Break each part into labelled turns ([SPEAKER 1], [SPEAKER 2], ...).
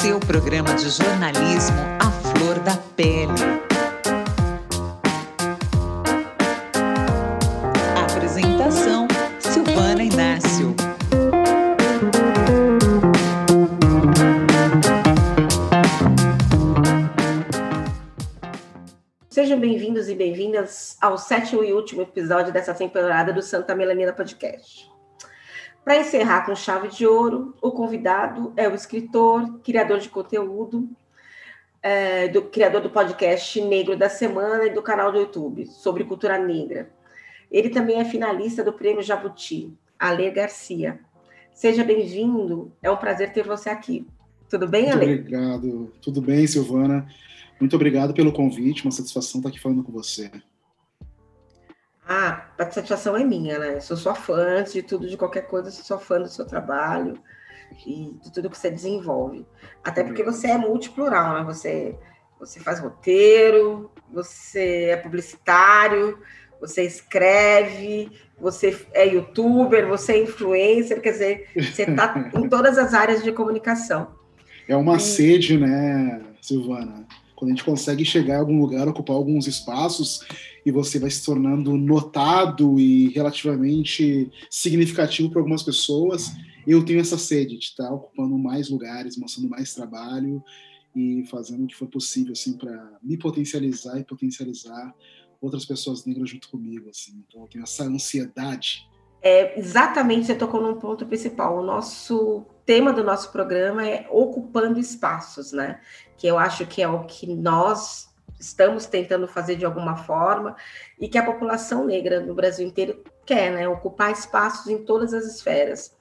[SPEAKER 1] seu programa de jornalismo à flor da pele. Apresentação: Silvana Inácio.
[SPEAKER 2] Sejam bem-vindos e bem-vindas ao sétimo e último episódio dessa temporada do Santa Melanina Podcast. Para encerrar com chave de ouro, o convidado é o escritor, criador de conteúdo, é, do criador do podcast Negro da Semana e do canal do YouTube sobre cultura negra. Ele também é finalista do Prêmio Jabuti, Ale Garcia. Seja bem-vindo, é um prazer ter você aqui. Tudo bem, Ale?
[SPEAKER 3] Muito obrigado. Tudo bem, Silvana. Muito obrigado pelo convite, uma satisfação estar aqui falando com você.
[SPEAKER 2] Ah, a satisfação é minha, né? Sou sua fã, antes de tudo, de qualquer coisa, sou sua fã do seu trabalho e de tudo que você desenvolve. Até porque você é multiplural, né? Você, você faz roteiro, você é publicitário, você escreve, você é youtuber, você é influencer, quer dizer, você está em todas as áreas de comunicação.
[SPEAKER 3] É uma e... sede, né, Silvana? Quando a gente consegue chegar em algum lugar, ocupar alguns espaços e você vai se tornando notado e relativamente significativo para algumas pessoas, eu tenho essa sede de estar ocupando mais lugares, mostrando mais trabalho e fazendo o que for possível assim para me potencializar e potencializar outras pessoas negras junto comigo assim. Então eu tenho essa ansiedade.
[SPEAKER 2] É, exatamente, você tocou num ponto principal. O nosso tema do nosso programa é ocupando espaços, né? Que eu acho que é o que nós estamos tentando fazer de alguma forma e que a população negra no Brasil inteiro quer, né? Ocupar espaços em todas as esferas.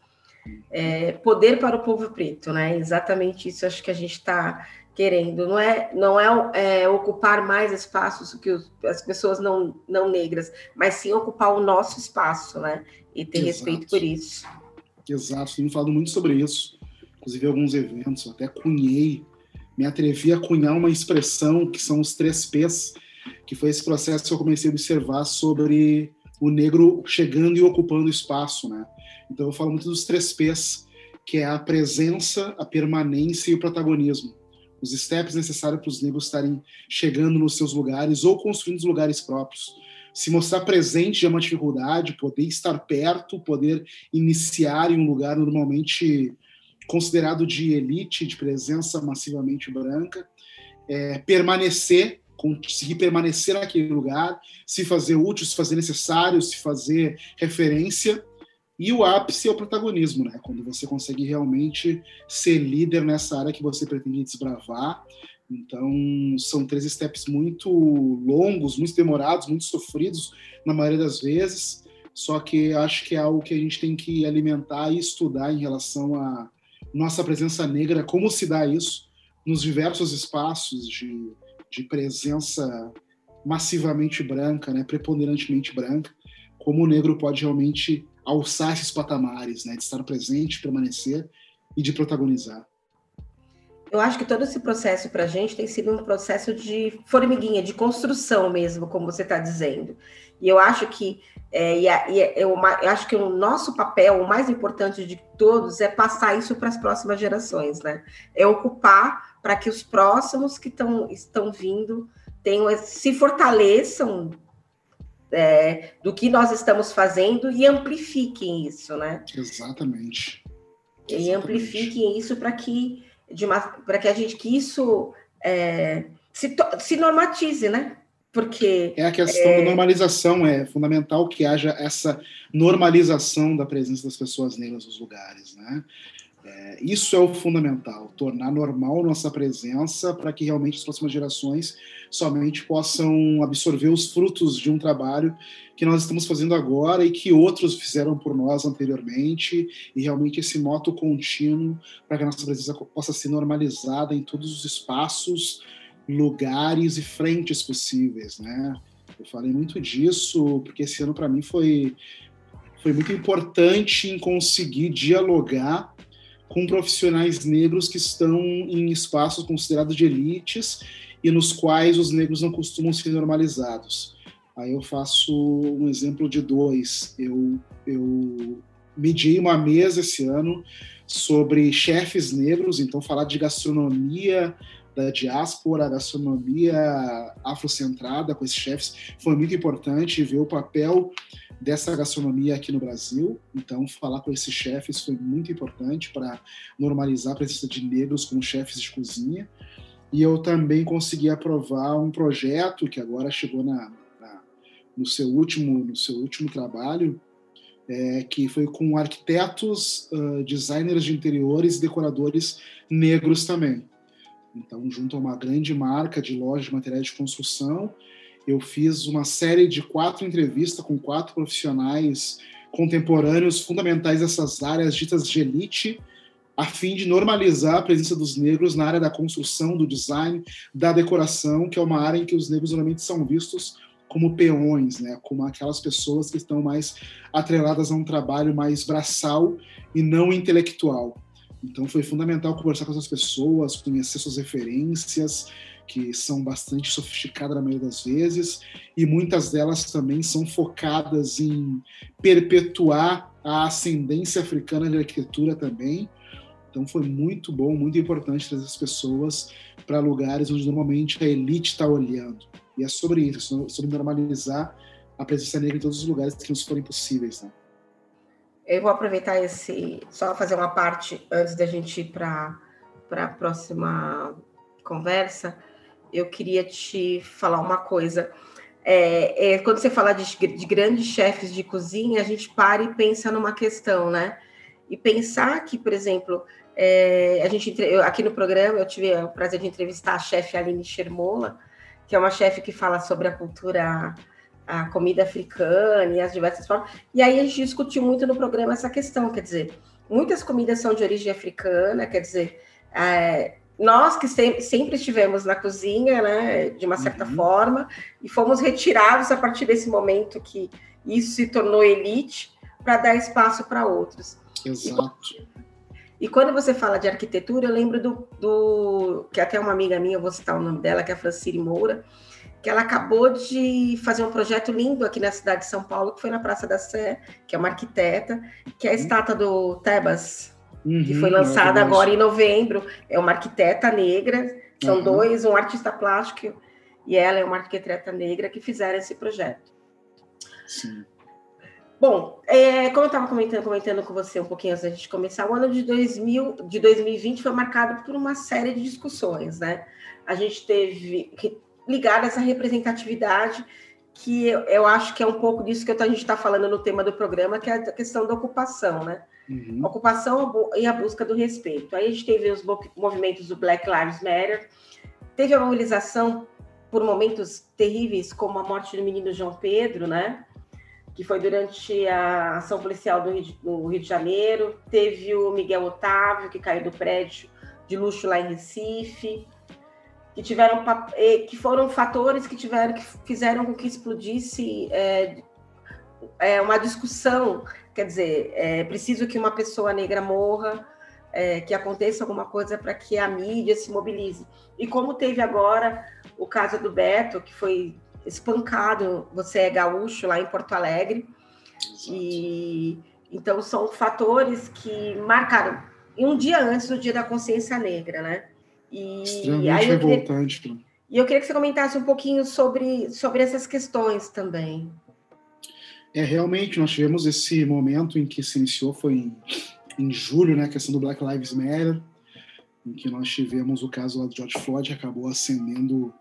[SPEAKER 2] É, poder para o povo preto, né? Exatamente isso acho que a gente está querendo. Não é, não é, é, ocupar mais espaços que os, as pessoas não, não negras, mas sim ocupar o nosso espaço, né? E ter Exato. respeito por isso.
[SPEAKER 3] Exato, tenho falado muito sobre isso. Inclusive, alguns eventos, eu até cunhei me atrevi a cunhar uma expressão que são os três P's, que foi esse processo que eu comecei a observar sobre o negro chegando e ocupando espaço, né? Então eu falo muito dos três P's, que é a presença, a permanência e o protagonismo. Os steps necessários para os negros estarem chegando nos seus lugares ou construindo os lugares próprios. Se mostrar presente é uma dificuldade, poder estar perto, poder iniciar em um lugar normalmente considerado de elite, de presença massivamente branca, é, permanecer, conseguir permanecer naquele lugar, se fazer útil, se fazer necessário, se fazer referência. E o ápice é o protagonismo, né? Quando você consegue realmente ser líder nessa área que você pretende desbravar. Então, são três steps muito longos, muito demorados, muito sofridos na maioria das vezes. Só que acho que é algo que a gente tem que alimentar e estudar em relação a, nossa presença negra, como se dá isso nos diversos espaços de, de presença massivamente branca, né, preponderantemente branca, como o negro pode realmente alçar esses patamares, né, de estar presente, permanecer e de protagonizar.
[SPEAKER 2] Eu acho que todo esse processo para a gente tem sido um processo de formiguinha, de construção mesmo, como você está dizendo. E eu acho que é, e, e eu, eu, acho que o nosso papel, o mais importante de todos, é passar isso para as próximas gerações, né? É ocupar para que os próximos que tão, estão vindo tenham, se fortaleçam é, do que nós estamos fazendo e amplifiquem isso, né?
[SPEAKER 3] Exatamente.
[SPEAKER 2] E Exatamente. amplifiquem isso para que para que a gente que isso é, se, se normatize, né? Porque.
[SPEAKER 3] É a questão é... da normalização, é fundamental que haja essa normalização da presença das pessoas negras nos lugares, né? É, isso é o fundamental, tornar normal nossa presença para que realmente as próximas gerações somente possam absorver os frutos de um trabalho que nós estamos fazendo agora e que outros fizeram por nós anteriormente, e realmente esse moto contínuo para que a nossa presença possa ser normalizada em todos os espaços lugares e frentes possíveis, né? Eu falei muito disso porque esse ano para mim foi foi muito importante em conseguir dialogar com profissionais negros que estão em espaços considerados de elites e nos quais os negros não costumam ser normalizados. Aí eu faço um exemplo de dois. Eu, eu mediei uma mesa esse ano sobre chefes negros, então falar de gastronomia da diáspora, gastronomia afrocentrada com esses chefes foi muito importante ver o papel dessa gastronomia aqui no Brasil. Então, falar com esses chefes foi muito importante para normalizar a presença de negros como chefes de cozinha. E eu também consegui aprovar um projeto que agora chegou na, na no seu último no seu último trabalho, é, que foi com arquitetos, uh, designers de interiores e decoradores negros também. Então, junto a uma grande marca de loja de materiais de construção, eu fiz uma série de quatro entrevistas com quatro profissionais contemporâneos fundamentais dessas áreas ditas de elite, a fim de normalizar a presença dos negros na área da construção, do design, da decoração, que é uma área em que os negros normalmente são vistos como peões, né, como aquelas pessoas que estão mais atreladas a um trabalho mais braçal e não intelectual. Então foi fundamental conversar com essas pessoas, conhecer suas referências, que são bastante sofisticadas na maioria das vezes, e muitas delas também são focadas em perpetuar a ascendência africana da arquitetura também. Então foi muito bom, muito importante trazer as pessoas para lugares onde normalmente a elite está olhando. E é sobre isso, sobre normalizar a presença negra em todos os lugares que nos forem possíveis. Né?
[SPEAKER 2] Eu vou aproveitar esse, só fazer uma parte antes da gente ir para a próxima conversa. Eu queria te falar uma coisa. É, é, quando você fala de, de, grandes chefes de cozinha, a gente para e pensa numa questão, né? E pensar que, por exemplo, é, a gente eu, aqui no programa eu tive o prazer de entrevistar a chefe Aline Shermola, que é uma chefe que fala sobre a cultura a comida africana e as diversas formas. E aí a gente discutiu muito no programa essa questão, quer dizer, muitas comidas são de origem africana, quer dizer, é, nós que sempre, estivemos na cozinha, né, de uma certa uhum. forma, e fomos retirados a partir desse momento que isso se tornou elite para dar espaço para outros.
[SPEAKER 3] Exato.
[SPEAKER 2] E, e, quando você fala de arquitetura, eu lembro do, do que até uma amiga minha, eu vou citar o nome dela, que é a Francine Moura, que ela acabou de fazer um projeto lindo aqui na cidade de São Paulo, que foi na Praça da Sé, que é uma arquiteta, que é a estátua do Tebas, uhum, que foi lançada agora em novembro. É uma arquiteta negra, são uhum. dois, um artista plástico e ela é uma arquiteta negra que fizeram esse projeto.
[SPEAKER 3] Sim.
[SPEAKER 2] Bom, é, como eu estava comentando, comentando com você um pouquinho antes da gente começar, o ano de, 2000, de 2020 foi marcado por uma série de discussões, né? A gente teve ligadas à representatividade, que eu, eu, acho que é um pouco disso que a gente está falando no tema do programa, que é a questão da ocupação, né? Uhum. Ocupação e a busca do respeito. Aí a gente teve os movimentos do Black Lives Matter, teve a mobilização por momentos terríveis, como a morte do menino João Pedro, né? Que foi durante a ação policial do Rio, de, Rio de Janeiro. Teve o Miguel Otávio, que caiu do prédio de luxo lá em Recife que tiveram que foram fatores que tiveram que fizeram com que explodisse é, é uma discussão quer dizer é preciso que uma pessoa negra morra é, que aconteça alguma coisa para que a mídia se mobilize e como teve agora o caso do Beto que foi espancado você é gaúcho lá em Porto Alegre Exato. e então são fatores que marcaram um dia antes do Dia da Consciência Negra, né?
[SPEAKER 3] E Extremamente aí revoltante. Queria,
[SPEAKER 2] e eu queria que você comentasse um pouquinho sobre, sobre essas questões também.
[SPEAKER 3] É, realmente, nós tivemos esse momento em que se iniciou, foi em, em julho, né, a questão do Black Lives Matter, em que nós tivemos o caso lá do George Floyd, que acabou acendendo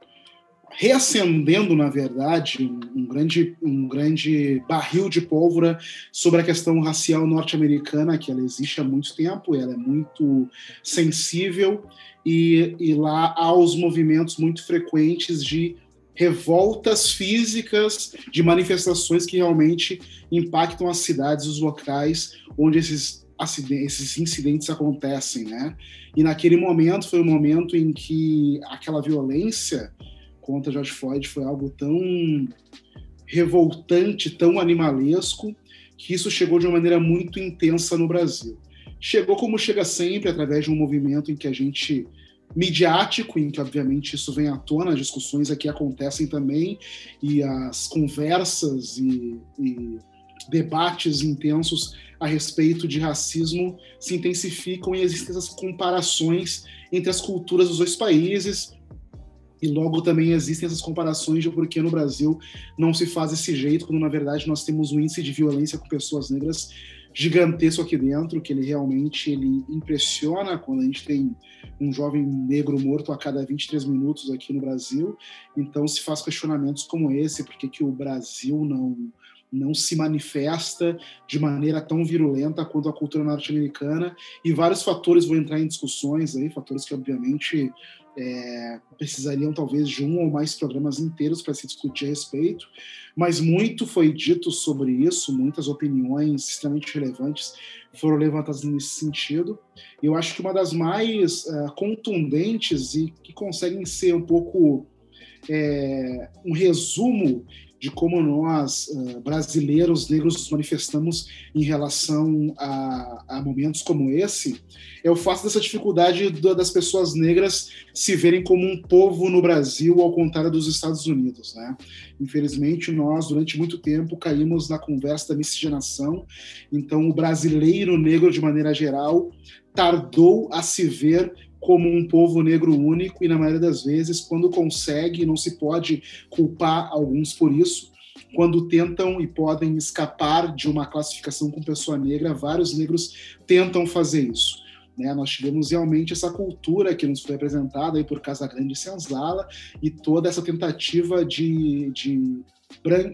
[SPEAKER 3] reacendendo, na verdade, um, grande, um grande barril de pólvora sobre a questão racial norte-americana, que ela existe há muito tempo, ela é muito sensível, e, e lá há os movimentos muito frequentes de revoltas físicas, de manifestações que realmente impactam as cidades, os locais onde esses esses incidentes acontecem, né? E naquele momento foi um momento em que aquela violência contra George Floyd foi algo tão revoltante, tão animalesco, que isso chegou de uma maneira muito intensa no Brasil. Chegou como chega sempre, através de um movimento em que a gente midiático, em que obviamente isso vem à tona, as discussões aqui acontecem também, e as conversas e, e debates intensos a respeito de racismo se intensificam e existem essas comparações entre as culturas dos dois países. E logo também existem essas comparações de por que no Brasil não se faz desse jeito, quando na verdade nós temos um índice de violência com pessoas negras gigantesco aqui dentro, que ele realmente ele impressiona quando a gente tem um jovem negro morto a cada 23 minutos aqui no Brasil. Então se faz questionamentos como esse, por que, o Brasil não não se manifesta de maneira tão virulenta quanto a cultura norte-americana e vários fatores vão entrar em discussões aí, fatores que obviamente é, precisariam talvez de um ou mais programas inteiros para se discutir a respeito, mas muito foi dito sobre isso, muitas opiniões extremamente relevantes foram levantadas nesse sentido. Eu acho que uma das mais uh, contundentes e que conseguem ser um pouco é, um resumo de como nós, uh, brasileiros negros, nos manifestamos em relação a, a, momentos como esse, é o fato dessa dificuldade das pessoas negras se verem como um povo no Brasil, ao contrário dos Estados Unidos. Né? Infelizmente, nós, durante muito tempo, caímos na conversa da miscigenação, então o brasileiro negro, de maneira geral, tardou a se ver como um povo negro único e na maioria das vezes quando consegue não se pode culpar alguns por isso quando tentam e podem escapar de uma classificação com pessoa negra vários negros tentam fazer isso né? Nós tivemos realmente essa cultura que nos foi apresentada aí por Casa Grande e Senzala e toda essa tentativa de, de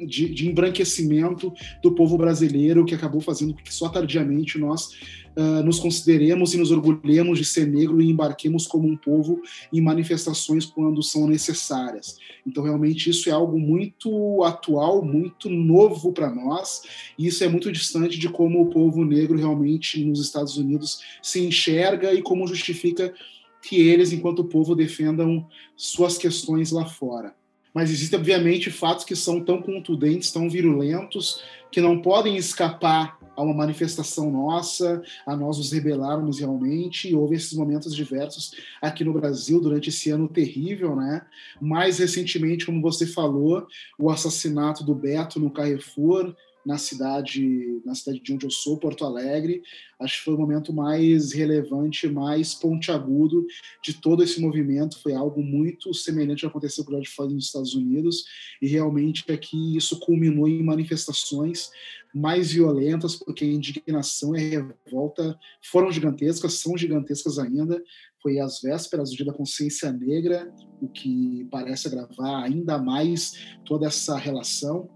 [SPEAKER 3] de, de, embranquecimento do povo brasileiro, que acabou fazendo com que só tardiamente nós uh, nos consideremos e nos orgulhemos de ser negro e embarquemos como um povo em manifestações quando são necessárias. Então, realmente, isso é algo muito atual, muito novo para nós, e isso é muito distante de como o povo negro realmente nos Estados Unidos se enxerga e como justifica que eles, enquanto povo, defendam suas questões lá fora mas existem, obviamente, fatos que são tão contundentes, tão virulentos, que não podem escapar a uma manifestação nossa, a nós nos rebelarmos realmente, e houve esses momentos diversos aqui no Brasil durante esse ano terrível, né? Mais recentemente, como você falou, o assassinato do Beto no Carrefour, na cidade, na cidade de onde eu sou, Porto Alegre. Acho que foi o momento mais relevante, mais pontiagudo de todo esse movimento. Foi algo muito semelhante ao que aconteceu com o George nos Estados Unidos e realmente aqui isso culminou em manifestações mais violentas, porque a indignação e a revolta foram gigantescas, são gigantescas ainda. Foi às vésperas do Dia da Consciência Negra, o que parece agravar ainda mais toda essa relação.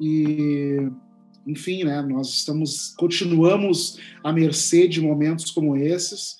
[SPEAKER 3] E enfim, né, nós estamos continuamos à mercê de momentos como esses.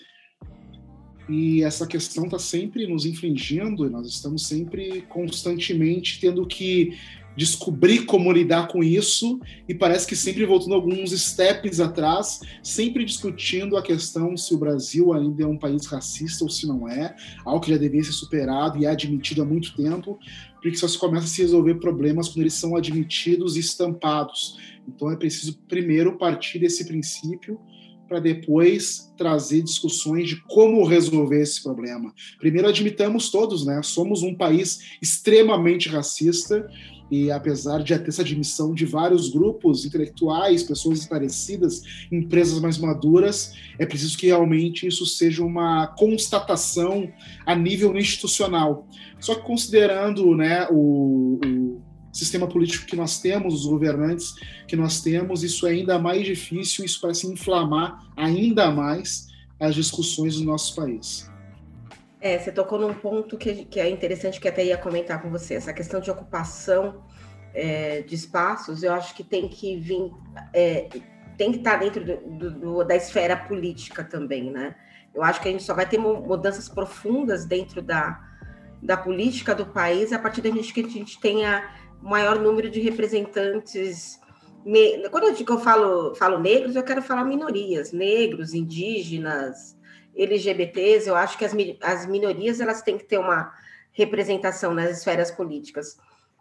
[SPEAKER 3] E essa questão está sempre nos infringindo, nós estamos sempre constantemente tendo que descobrir como lidar com isso e parece que sempre voltando alguns steps atrás, sempre discutindo a questão se o Brasil ainda é um país racista ou se não é, algo que já deveria ser superado e é admitido há muito tempo, porque só se começa a se resolver problemas quando eles são admitidos e estampados. Então é preciso primeiro partir desse princípio para depois trazer discussões de como resolver esse problema. Primeiro admitamos todos, né? Somos um país extremamente racista, e apesar de ter essa admissão de vários grupos intelectuais, pessoas esclarecidas, empresas mais maduras, é preciso que realmente isso seja uma constatação a nível institucional. Só que considerando né, o, o sistema político que nós temos, os governantes que nós temos, isso é ainda mais difícil, isso parece inflamar ainda mais as discussões do nosso país.
[SPEAKER 2] É, você tocou num ponto que, que é interessante, que até ia comentar com você, essa questão de ocupação é, de espaços, eu acho que tem que vir, é, tem que estar dentro do, do, da esfera política também, né? Eu acho que a gente só vai ter mudanças profundas dentro da, da política do país a partir da gente que a gente tenha maior número de representantes. Quando eu, digo, eu falo, falo negros, eu quero falar minorias, negros, indígenas, LGBTs, eu acho que as, as minorias elas têm que ter uma representação nas esferas políticas,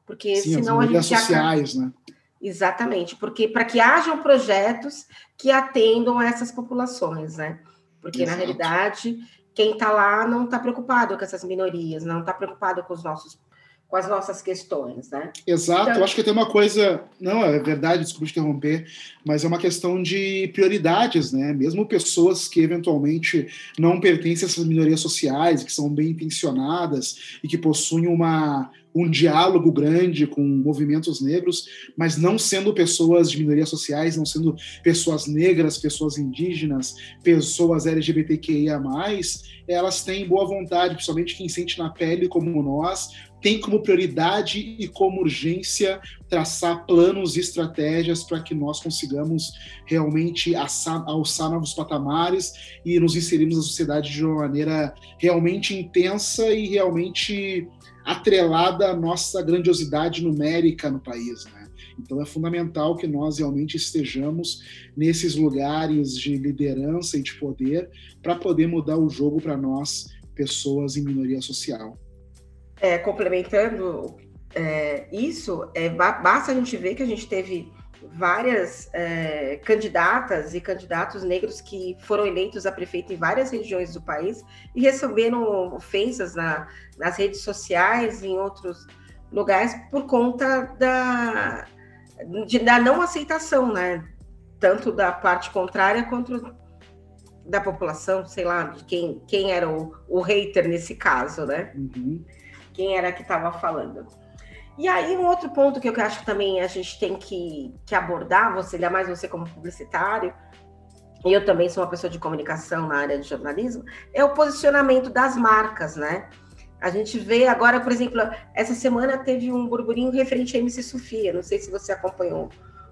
[SPEAKER 2] porque Sim, senão a gente
[SPEAKER 3] sociais, acaba... né?
[SPEAKER 2] Exatamente, porque para que hajam projetos que atendam a essas populações, né? Porque Exato. na realidade quem está lá não está preocupado com essas minorias, não está preocupado com os nossos com as nossas questões, né?
[SPEAKER 3] Exato, então, eu acho que tem uma coisa, não, é verdade, desculpa te interromper, mas é uma questão de prioridades, né? Mesmo pessoas que eventualmente não pertencem a essas minorias sociais, que são bem intencionadas e que possuem uma, um diálogo grande com movimentos negros, mas não sendo pessoas de minorias sociais, não sendo pessoas negras, pessoas indígenas, pessoas LGBTQIA+, elas têm boa vontade, principalmente quem sente na pele como nós, tem como prioridade e como urgência traçar planos e estratégias para que nós consigamos realmente alçar, alçar novos patamares e nos inserirmos na sociedade de uma maneira realmente intensa e realmente atrelada à nossa grandiosidade numérica no país, né? Então é fundamental que nós realmente estejamos nesses lugares de liderança e de poder para poder mudar o jogo para nós, pessoas em minoria social.
[SPEAKER 2] É, complementando é, isso, é, basta a gente ver que a gente teve várias é, candidatas e candidatos negros que foram eleitos a prefeito em várias regiões do país e receberam ofensas na, nas redes sociais e em outros lugares por conta da, de, da não aceitação, né? Tanto da parte contrária quanto da população, sei lá, de quem, quem era o, o hater nesse caso, né? Uhum. Quem era que estava falando. E aí, um outro ponto que eu acho que também a gente tem que, que abordar, você, ainda mais você como publicitário, e eu também sou uma pessoa de comunicação na área de jornalismo, é o posicionamento das marcas, né? A gente vê agora, por exemplo, essa semana teve um burburinho referente a MC Sofia, não sei se você acompanhou.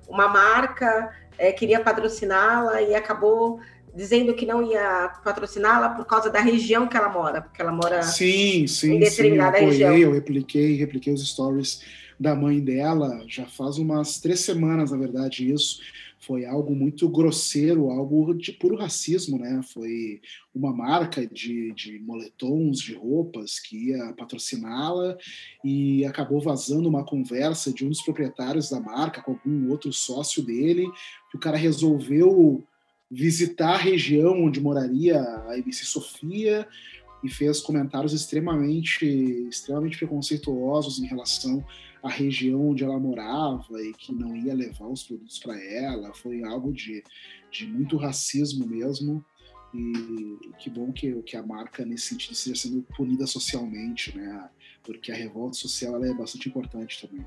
[SPEAKER 2] Uma marca é, queria patrociná-la e acabou dizendo que não ia patrociná-la por causa da região que ela mora, porque ela mora
[SPEAKER 3] sim, sim, em determinada sim, eu apoiei, região. Eu repliquei, repliquei os stories da mãe dela, já faz umas três semanas, na verdade, isso. Foi algo muito grosseiro, algo de puro racismo, né? Foi uma marca de, de moletons, de roupas que ia patrociná-la e acabou vazando uma conversa de um dos proprietários da marca com algum outro sócio dele, que o cara resolveu visitar a região onde moraria a MC Sofia e fez comentários extremamente, extremamente preconceituosos em relação à região onde ela morava e que não ia levar os produtos para ela. Foi algo de, de muito racismo mesmo. E que bom que, que a marca, nesse sentido, esteja sendo punida socialmente, né? Porque a revolta social é bastante importante também.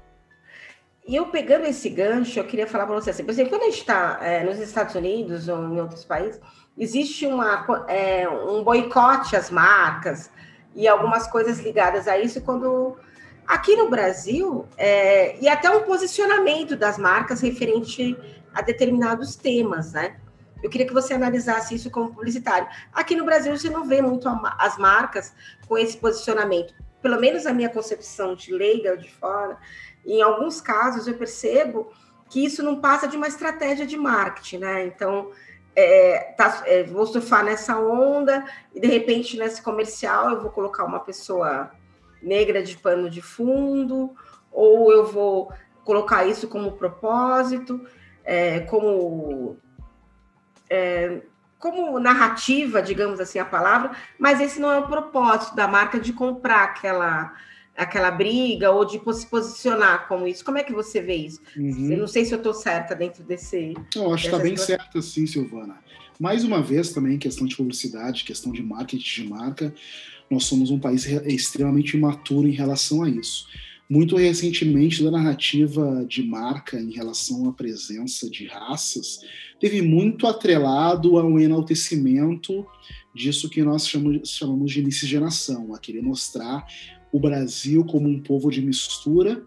[SPEAKER 2] E eu pegando esse gancho, eu queria falar para você assim, por exemplo, quando a gente está é, nos Estados Unidos ou em outros países, existe uma, é, um boicote às marcas e algumas coisas ligadas a isso, quando aqui no Brasil, é, e até um posicionamento das marcas referente a determinados temas, né? Eu queria que você analisasse isso como publicitário. Aqui no Brasil, você não vê muito as marcas com esse posicionamento. Pelo menos a minha concepção de leiga de fora, em alguns casos eu percebo que isso não passa de uma estratégia de marketing, né? Então, é, tá, é, vou surfar nessa onda e de repente nesse comercial eu vou colocar uma pessoa negra de pano de fundo, ou eu vou colocar isso como propósito, é, como é, como narrativa, digamos assim a palavra, mas esse não é o propósito da marca de comprar aquela aquela briga ou de se posicionar como isso. Como é que você vê isso? Uhum. Eu não sei se eu estou certa dentro desse.
[SPEAKER 3] Eu acho que está bem certa, sim, Silvana. Mais uma vez, também, questão de publicidade, questão de marketing de marca, nós somos um país extremamente imaturo em relação a isso. Muito recentemente, da narrativa de marca em relação à presença de raças, teve muito atrelado ao enaltecimento disso que nós chamamos, chamamos de miscigenação, a querer mostrar o Brasil como um povo de mistura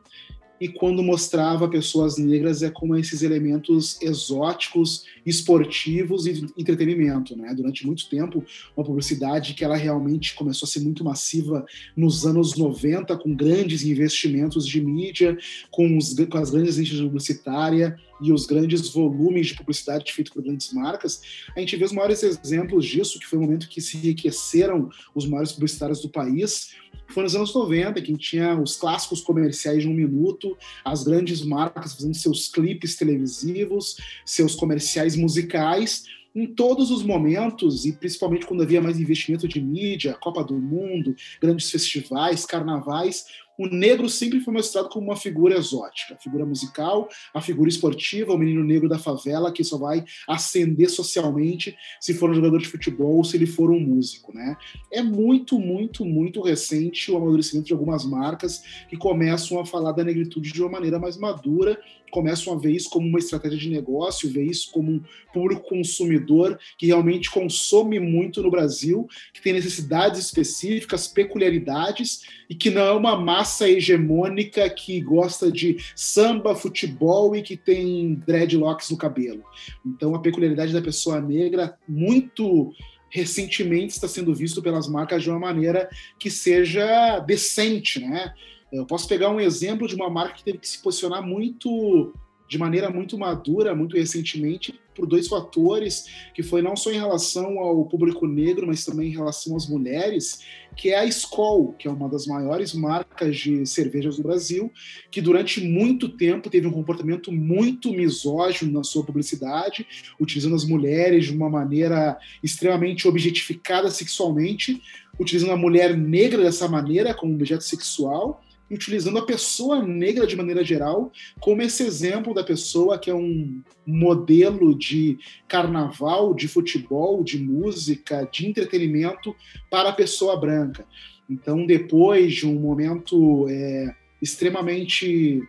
[SPEAKER 3] e quando mostrava pessoas negras é como esses elementos exóticos, esportivos e entretenimento, né? Durante muito tempo, uma publicidade que ela realmente começou a ser muito massiva nos anos 90, com grandes investimentos de mídia, com, os, com as grandes agências publicitárias e os grandes volumes de publicidade feitos por grandes marcas, a gente vê os maiores exemplos disso, que foi o momento que se enriqueceram os maiores publicitários do país, foi nos anos 90, que tinha os clássicos comerciais de um minuto, as grandes marcas fazendo seus clipes televisivos, seus comerciais musicais, em todos os momentos, e principalmente quando havia mais investimento de mídia, Copa do Mundo, grandes festivais, carnavais, o negro sempre foi mostrado como uma figura exótica, a figura musical, a figura esportiva, o menino negro da favela que só vai ascender socialmente se for um jogador de futebol ou se ele for um músico, né? É muito, muito, muito recente o amadurecimento de algumas marcas que começam a falar da negritude de uma maneira mais madura começam a ver isso como uma estratégia de negócio, ver isso como um público consumidor que realmente consome muito no Brasil, que tem necessidades específicas, peculiaridades e que não é uma massa hegemônica que gosta de samba, futebol e que tem dreadlocks no cabelo. Então a peculiaridade da pessoa negra muito recentemente está sendo visto pelas marcas de uma maneira que seja decente, né? Eu posso pegar um exemplo de uma marca que teve que se posicionar muito, de maneira muito madura, muito recentemente, por dois fatores, que foi não só em relação ao público negro, mas também em relação às mulheres, que é a Skol, que é uma das maiores marcas de cervejas do Brasil, que durante muito tempo teve um comportamento muito misógino na sua publicidade, utilizando as mulheres de uma maneira extremamente objetificada sexualmente, utilizando a mulher negra dessa maneira como objeto sexual, utilizando a pessoa negra de maneira geral como esse exemplo da pessoa que é um modelo de carnaval, de futebol, de música, de entretenimento para a pessoa branca. Então, depois de um momento é, extremamente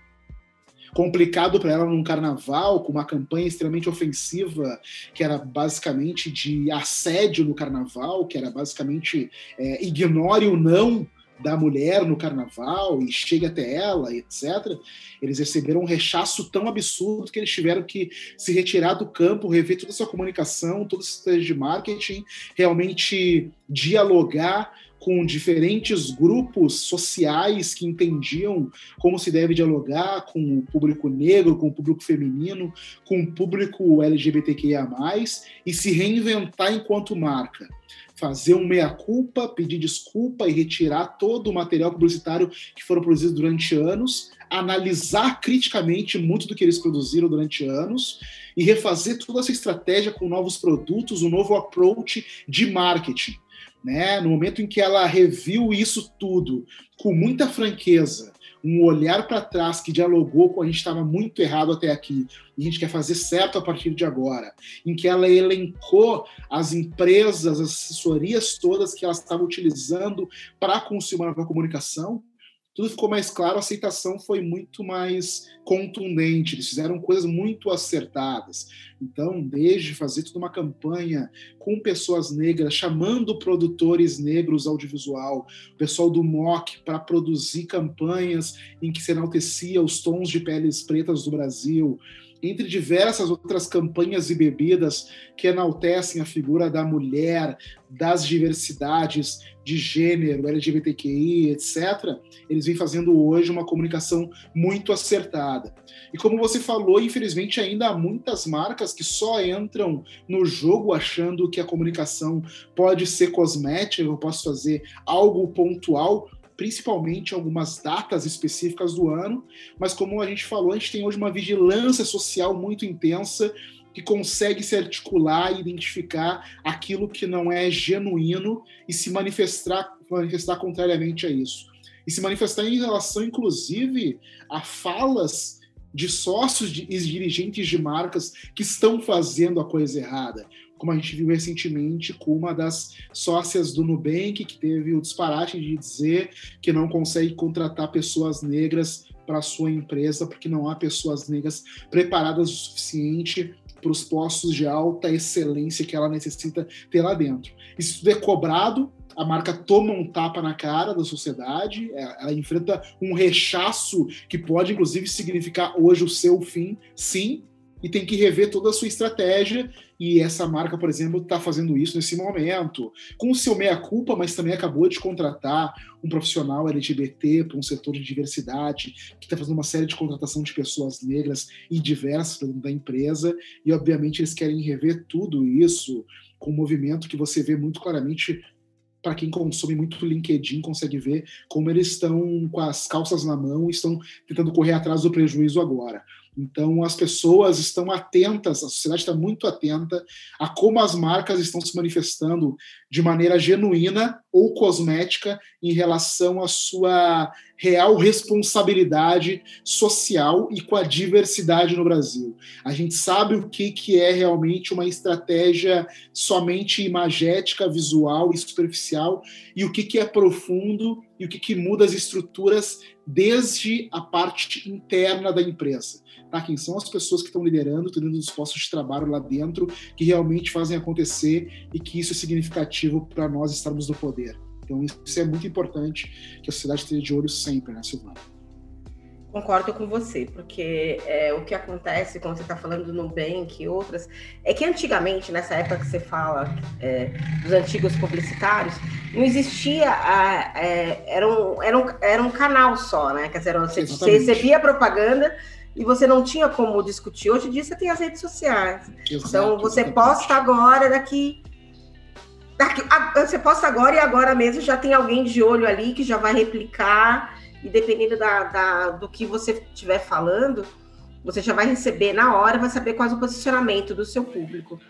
[SPEAKER 3] complicado para ela num carnaval, com uma campanha extremamente ofensiva, que era basicamente de assédio no carnaval, que era basicamente é, ignore o não da mulher no carnaval e chegue até ela, etc., eles receberam um rechaço tão absurdo que eles tiveram que se retirar do campo, rever toda a sua comunicação, toda a estratégia de marketing, realmente dialogar com diferentes grupos sociais que entendiam como se deve dialogar com o público negro, com o público feminino, com o público LGBTQIA, e se reinventar enquanto marca fazer um meia-culpa, pedir desculpa e retirar todo o material publicitário que foram produzidos durante anos, analisar criticamente muito do que eles produziram durante anos e refazer toda essa estratégia com novos produtos, um novo approach de marketing. Né? No momento em que ela reviu isso tudo com muita franqueza, um olhar para trás que dialogou com a gente estava muito errado até aqui e a gente quer fazer certo a partir de agora, em que ela elencou as empresas, as assessorias todas que ela estava utilizando para consumir a comunicação, tudo ficou mais claro, a aceitação foi muito mais contundente, eles fizeram coisas muito acertadas. Então, desde fazer toda uma campanha com pessoas negras, chamando produtores negros audiovisual, o pessoal do MOC para produzir campanhas em que se enaltecia os tons de peles pretas do Brasil, entre diversas outras campanhas e bebidas que enaltecem a figura da mulher, das diversidades de gênero, LGBTQI, etc., eles vêm fazendo hoje uma comunicação muito acertada. E como você falou, infelizmente ainda há muitas marcas que só entram no jogo achando que a comunicação pode ser cosmética, eu posso fazer algo pontual, principalmente algumas datas específicas do ano, mas como a gente falou, a gente tem hoje uma vigilância social muito intensa que consegue se articular e identificar aquilo que não é genuíno e se manifestar, manifestar contrariamente a isso. E se manifestar em relação, inclusive, a falas de sócios e dirigentes de marcas que estão fazendo a coisa errada como a gente viu recentemente com uma das sócias do Nubank, que teve o disparate de dizer que não consegue contratar pessoas negras para sua empresa, porque não há pessoas negras preparadas o suficiente para os postos de alta excelência que ela necessita ter lá dentro. Isso tudo é cobrado, a marca toma um tapa na cara da sociedade, é, ela enfrenta um rechaço que pode, inclusive, significar hoje o seu fim, sim, e tem que rever toda a sua estratégia. E essa marca, por exemplo, está fazendo isso nesse momento, com o seu meia-culpa, mas também acabou de contratar um profissional LGBT para um setor de diversidade, que está fazendo uma série de contratação de pessoas negras e diversas dentro da empresa. E, obviamente, eles querem rever tudo isso com um movimento que você vê muito claramente para quem consome muito LinkedIn, consegue ver como eles estão com as calças na mão e estão tentando correr atrás do prejuízo agora. Então, as pessoas estão atentas, a sociedade está muito atenta a como as marcas estão se manifestando de maneira genuína ou cosmética em relação à sua real responsabilidade social e com a diversidade no Brasil. A gente sabe o que, que é realmente uma estratégia somente imagética, visual e superficial, e o que, que é profundo e o que, que muda as estruturas desde a parte interna da empresa. Tá? Quem são as pessoas que estão liderando, tendo os postos de trabalho lá dentro, que realmente fazem acontecer e que isso é significativo para nós estarmos no poder. Então, isso é muito importante que a sociedade esteja de olho sempre, né, Silvana?
[SPEAKER 2] Concordo com você, porque é, o que acontece quando você está falando do Nubank e outras, é que antigamente, nessa época que você fala é, dos antigos publicitários, não existia, a, é, era, um, era, um, era um canal só, né? Quer dizer, você, você recebia propaganda e você não tinha como discutir. Hoje em dia você tem as redes sociais. Exato, então você exatamente. posta agora, daqui você posta agora e agora mesmo já tem alguém de olho ali que já vai replicar, e dependendo da, da, do que você estiver falando, você já vai receber na hora, vai saber qual é o posicionamento do seu público.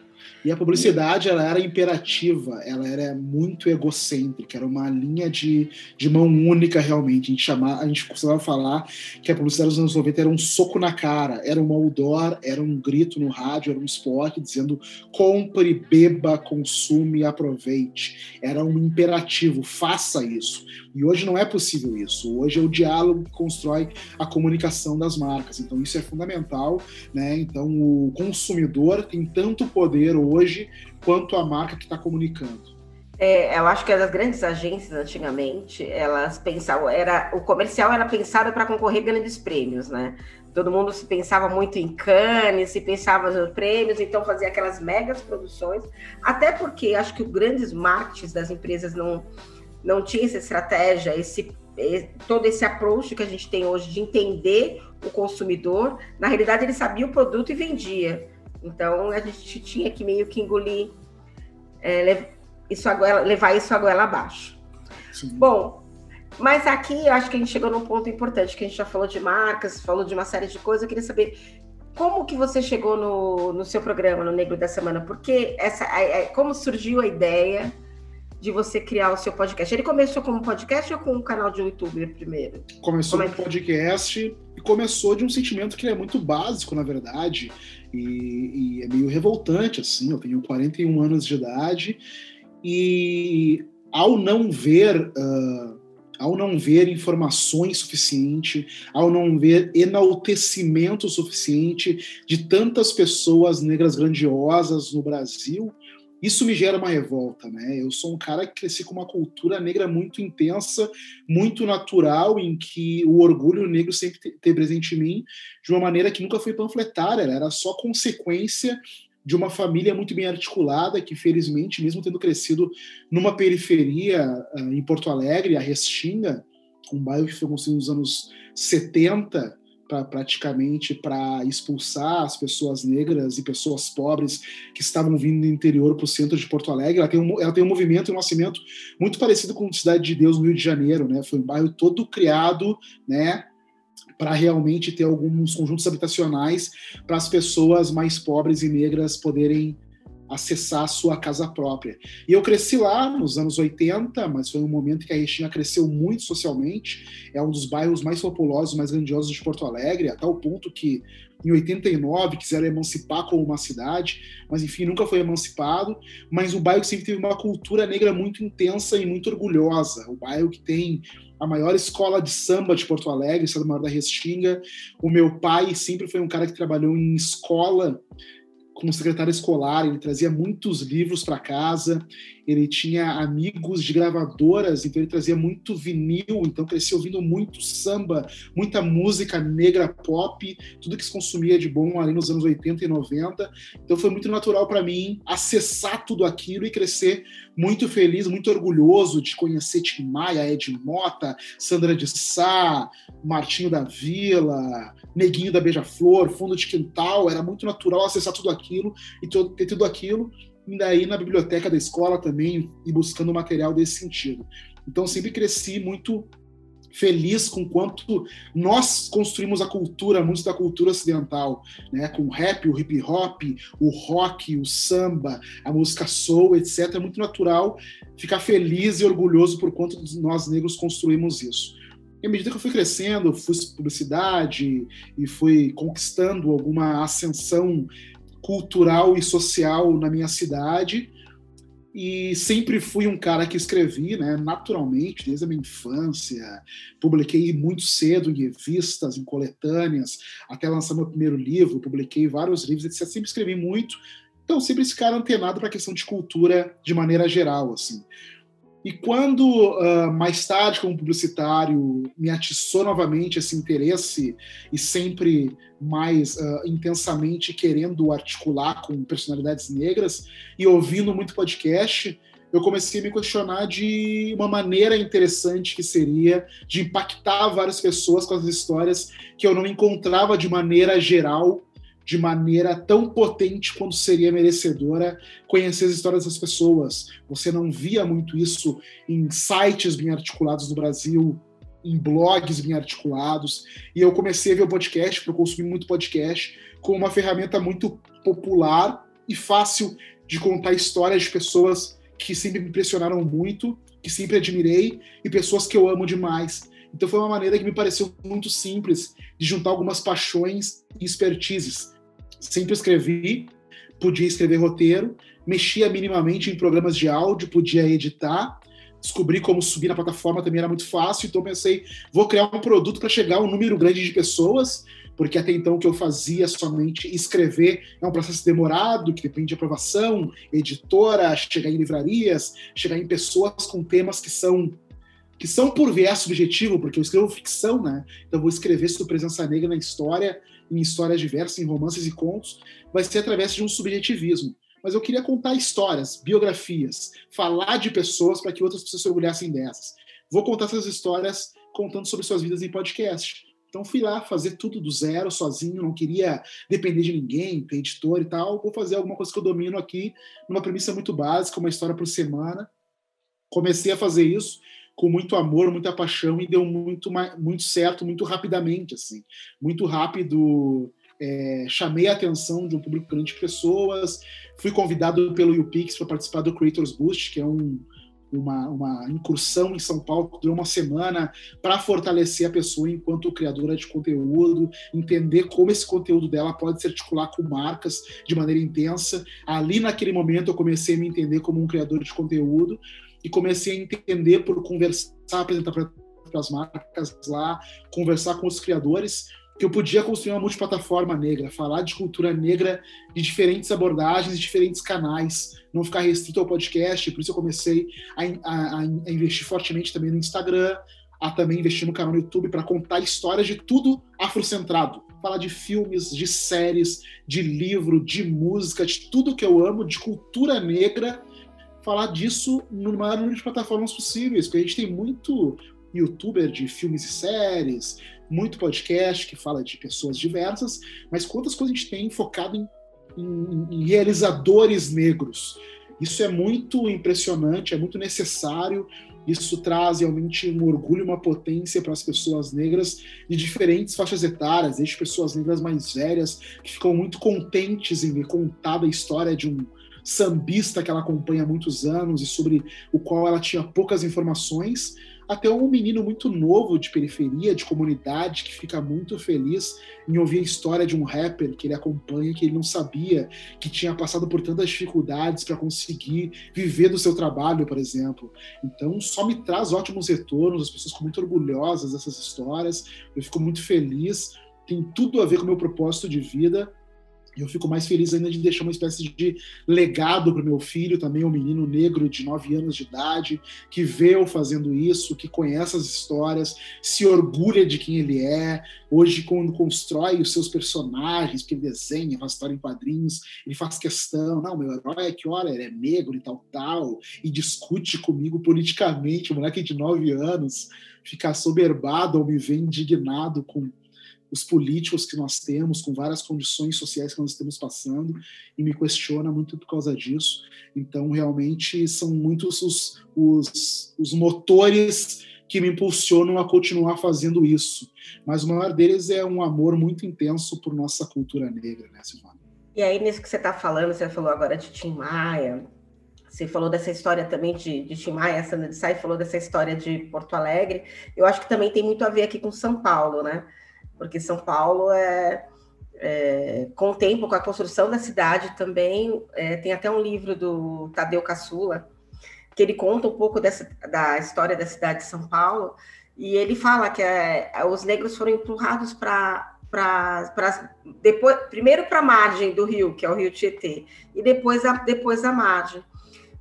[SPEAKER 3] E a publicidade ela era imperativa, ela era muito egocêntrica, era uma linha de, de mão única realmente. A gente, chamava, a gente costumava falar que a publicidade dos anos 90 era um soco na cara, era um outdoor, era um grito no rádio, era um spot dizendo compre, beba, consume, aproveite. Era um imperativo, faça isso. E hoje não é possível isso. Hoje é o diálogo que constrói a comunicação das marcas. Então isso é fundamental, né? Então o consumidor tem tanto poder hoje quanto a marca que está comunicando.
[SPEAKER 2] É, eu acho que as grandes agências antigamente, elas pensavam, era o comercial era pensado para concorrer grandes prêmios, né? Todo mundo se pensava muito em Cannes, se pensava nos prêmios, então fazia aquelas megas produções, até porque acho que os grandes marketings das empresas não não tinha essa estratégia, esse todo esse approach que a gente tem hoje de entender o consumidor, na realidade ele sabia o produto e vendia. Então a gente tinha que meio que engolir, é, isso goela, levar isso a goela abaixo. Sim. Bom, mas aqui acho que a gente chegou num ponto importante, que a gente já falou de marcas, falou de uma série de coisas. Eu queria saber como que você chegou no, no seu programa, no Negro da Semana? Porque essa, como surgiu a ideia de você criar o seu podcast? Ele começou como podcast ou com um canal de YouTube primeiro?
[SPEAKER 3] Começou como é podcast e começou de um sentimento que é muito básico, na verdade, e, e, é meio revoltante, assim. Eu tenho 41 anos de idade e ao não ver. Uh, ao não ver informações suficiente, ao não ver enaltecimento suficiente de tantas pessoas negras grandiosas no Brasil, isso me gera uma revolta, né? Eu sou um cara que cresci com uma cultura negra muito intensa, muito natural, em que o orgulho negro sempre teve presente em mim, de uma maneira que nunca foi panfletária, era só consequência de uma família muito bem articulada, que felizmente, mesmo tendo crescido numa periferia uh, em Porto Alegre, a Restinga, um bairro que foi construído nos anos 70, pra, praticamente para expulsar as pessoas negras e pessoas pobres que estavam vindo do interior para o centro de Porto Alegre. Ela tem, um, ela tem um movimento e um nascimento muito parecido com Cidade de Deus no Rio de Janeiro, né? Foi um bairro todo criado, né? para realmente ter alguns conjuntos habitacionais para as pessoas mais pobres e negras poderem acessar a sua casa própria. E eu cresci lá nos anos 80, mas foi um momento que a Restinga cresceu muito socialmente. É um dos bairros mais populosos, mais grandiosos de Porto Alegre, a tal ponto que em 89 quiseram emancipar como uma cidade, mas enfim, nunca foi emancipado. Mas o bairro sempre teve uma cultura negra muito intensa e muito orgulhosa. O bairro que tem a maior escola de samba de Porto Alegre, Estado Maior da Restinga. O meu pai sempre foi um cara que trabalhou em escola como secretário escolar, ele trazia muitos livros para casa, ele tinha amigos de gravadoras, então ele trazia muito vinil, então cresci ouvindo muito samba, muita música negra pop, tudo que se consumia de bom ali nos anos 80 e 90. Então foi muito natural para mim acessar tudo aquilo e crescer muito feliz, muito orgulhoso de conhecer Tim Maia, Ed Mota, Sandra de Sá, Martinho da Vila, Neguinho da Beija-Flor, Fundo de Quintal, era muito natural acessar tudo aquilo e ter tudo aquilo, e daí na biblioteca da escola também, e buscando material desse sentido. Então sempre cresci muito feliz com quanto nós construímos a cultura, muito da cultura ocidental, né? Com o rap, o hip hop, o rock, o samba, a música soul, etc. É muito natural ficar feliz e orgulhoso por quanto nós negros construímos isso. E à medida que eu fui crescendo, fui publicidade e fui conquistando alguma ascensão cultural e social na minha cidade, e sempre fui um cara que escrevi, né, naturalmente, desde a minha infância. Publiquei muito cedo em revistas, em coletâneas, até lançar meu primeiro livro, publiquei vários livros, etc. Sempre escrevi muito. Então, sempre esse cara antenado para a questão de cultura de maneira geral, assim. E quando, uh, mais tarde, como publicitário, me atiçou novamente esse interesse e sempre mais uh, intensamente querendo articular com personalidades negras e ouvindo muito podcast, eu comecei a me questionar de uma maneira interessante que seria de impactar várias pessoas com as histórias que eu não encontrava de maneira geral de maneira tão potente quanto seria merecedora conhecer as histórias das pessoas. Você não via muito isso em sites bem articulados no Brasil, em blogs bem articulados. E eu comecei a ver o podcast, porque eu consumi muito podcast, como uma ferramenta muito popular e fácil de contar histórias de pessoas que sempre me impressionaram muito, que sempre admirei, e pessoas que eu amo demais. Então foi uma maneira que me pareceu muito simples de juntar algumas paixões e expertises sempre escrevi, podia escrever roteiro, mexia minimamente em programas de áudio, podia editar, descobri como subir na plataforma também era muito fácil, então pensei, vou criar um produto para chegar a um número grande de pessoas, porque até então o que eu fazia somente escrever é um processo demorado, que depende de aprovação, editora, chegar em livrarias, chegar em pessoas com temas que são que são por viés subjetivo, porque eu escrevo ficção, né? Então vou escrever sobre presença negra na história, em histórias diversas, em romances e contos, vai ser através de um subjetivismo. Mas eu queria contar histórias, biografias, falar de pessoas para que outras pessoas se orgulhassem dessas. Vou contar essas histórias contando sobre suas vidas em podcast. Então fui lá fazer tudo do zero, sozinho, não queria depender de ninguém, ter editor e tal. Vou fazer alguma coisa que eu domino aqui, numa premissa muito básica, uma história por semana. Comecei a fazer isso com muito amor, muita paixão e deu muito, muito certo, muito rapidamente, assim, muito rápido. É, chamei a atenção de um público grande de pessoas, fui convidado pelo YouPix para participar do Creators Boost, que é um, uma, uma incursão em São Paulo que durou uma semana para fortalecer a pessoa enquanto criadora de conteúdo, entender como esse conteúdo dela pode se articular com marcas de maneira intensa. Ali, naquele momento, eu comecei a me entender como um criador de conteúdo, e comecei a entender por conversar, apresentar para as marcas lá, conversar com os criadores, que eu podia construir uma multiplataforma negra, falar de cultura negra de diferentes abordagens e diferentes canais, não ficar restrito ao podcast. Por isso eu comecei a, a, a investir fortemente também no Instagram, a também investir no canal no YouTube para contar histórias de tudo afrocentrado. Falar de filmes, de séries, de livro, de música, de tudo que eu amo, de cultura negra falar disso no maior número de plataformas possíveis, porque a gente tem muito youtuber de filmes e séries, muito podcast que fala de pessoas diversas, mas quantas coisas a gente tem focado em, em, em realizadores negros? Isso é muito impressionante, é muito necessário. Isso traz realmente um orgulho, uma potência para as pessoas negras de diferentes faixas etárias, desde pessoas negras mais velhas, que ficam muito contentes em ver contada a história de um, sambista que ela acompanha há muitos anos e sobre o qual ela tinha poucas informações, até um menino muito novo de periferia, de comunidade, que fica muito feliz em ouvir a história de um rapper que ele acompanha, que ele não sabia que tinha passado por tantas dificuldades para conseguir viver do seu trabalho, por exemplo. Então, só me traz ótimos retornos, as pessoas ficam muito orgulhosas dessas histórias, eu fico muito feliz, tem tudo a ver com o meu propósito de vida e eu fico mais feliz ainda de deixar uma espécie de legado para o meu filho, também um menino negro de 9 anos de idade, que vê eu fazendo isso, que conhece as histórias, se orgulha de quem ele é. Hoje, quando constrói os seus personagens, que ele desenha, faz história em quadrinhos, ele faz questão, não, meu herói é que, olha, ele é negro e tal, tal, e discute comigo politicamente, um moleque de 9 anos, fica soberbado ou me vê indignado com os políticos que nós temos, com várias condições sociais que nós estamos passando, e me questiona muito por causa disso. Então, realmente, são muitos os, os, os motores que me impulsionam a continuar fazendo isso. Mas o maior deles é um amor muito intenso por nossa cultura negra, né, Silvana?
[SPEAKER 2] E aí, nisso que você está falando, você falou agora de Tim Maia, você falou dessa história também de, de Tim Maia, Sandra de Sai falou dessa história de Porto Alegre. Eu acho que também tem muito a ver aqui com São Paulo, né? Porque São Paulo é, é com o tempo, com a construção da cidade também, é, tem até um livro do Tadeu Caçula, que ele conta um pouco dessa, da história da cidade de São Paulo, e ele fala que é, os negros foram empurrados para para depois primeiro para a margem do rio que é o rio Tietê e depois a depois a margem.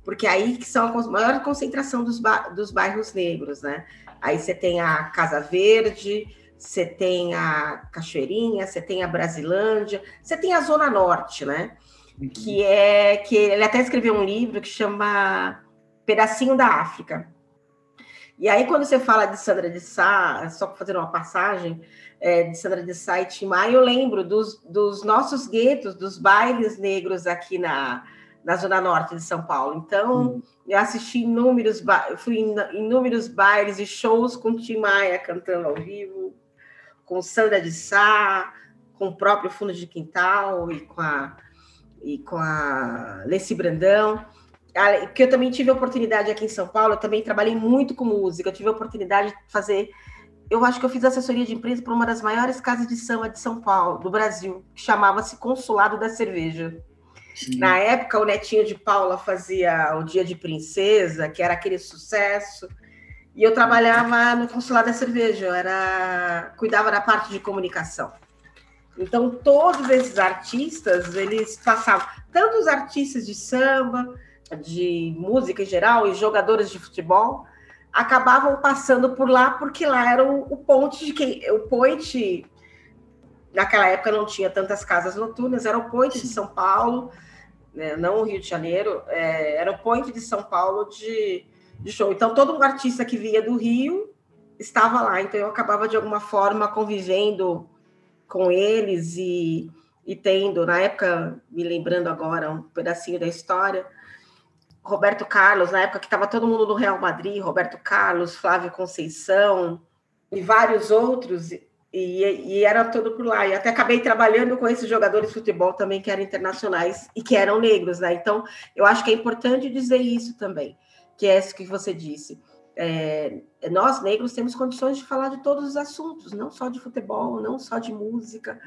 [SPEAKER 2] Porque aí que são a maior concentração dos, dos bairros negros né? Aí você tem a Casa Verde você tem a Cachoeirinha você tem a Brasilândia você tem a Zona Norte né uhum. que é que ele até escreveu um livro que chama pedacinho da África. E aí, quando você fala de Sandra de Sá, só para fazer uma passagem, é, de Sandra de Sá e Tim Maia, eu lembro dos, dos nossos guetos, dos bailes negros aqui na, na Zona Norte de São Paulo. Então, hum. eu assisti inúmeros, fui em inúmeros bailes e shows com Tim Maia cantando ao vivo, com Sandra de Sá, com o próprio Fundo de Quintal e com a, e com a Leci Brandão que eu também tive a oportunidade aqui em São Paulo, eu também trabalhei muito com música, eu tive a oportunidade de fazer. Eu acho que eu fiz assessoria de imprensa para uma das maiores casas de samba de São Paulo, do Brasil, que chamava-se Consulado da Cerveja. Sim. Na época, o Netinho de Paula fazia o Dia de Princesa, que era aquele sucesso, e eu trabalhava no Consulado da Cerveja, eu era cuidava da parte de comunicação. Então, todos esses artistas, eles passavam, tanto os artistas de samba, de música em geral e jogadores de futebol acabavam passando por lá porque lá era o, o ponte de quem o point naquela época não tinha tantas casas noturnas era o point de São Paulo né, não o Rio de Janeiro é, era o point de São Paulo de, de show então todo um artista que via do Rio estava lá então eu acabava de alguma forma convivendo com eles e, e tendo na época me lembrando agora um pedacinho da história Roberto Carlos, na época que estava todo mundo no Real Madrid, Roberto Carlos, Flávio Conceição e vários outros, e, e, era todo por lá. E até acabei trabalhando com esses jogadores de futebol também que eram internacionais e que eram negros, né? Então, eu acho que é importante dizer isso também, que é isso que você disse. É, nós, negros, temos condições de falar de todos os assuntos, não só de futebol, não só de música,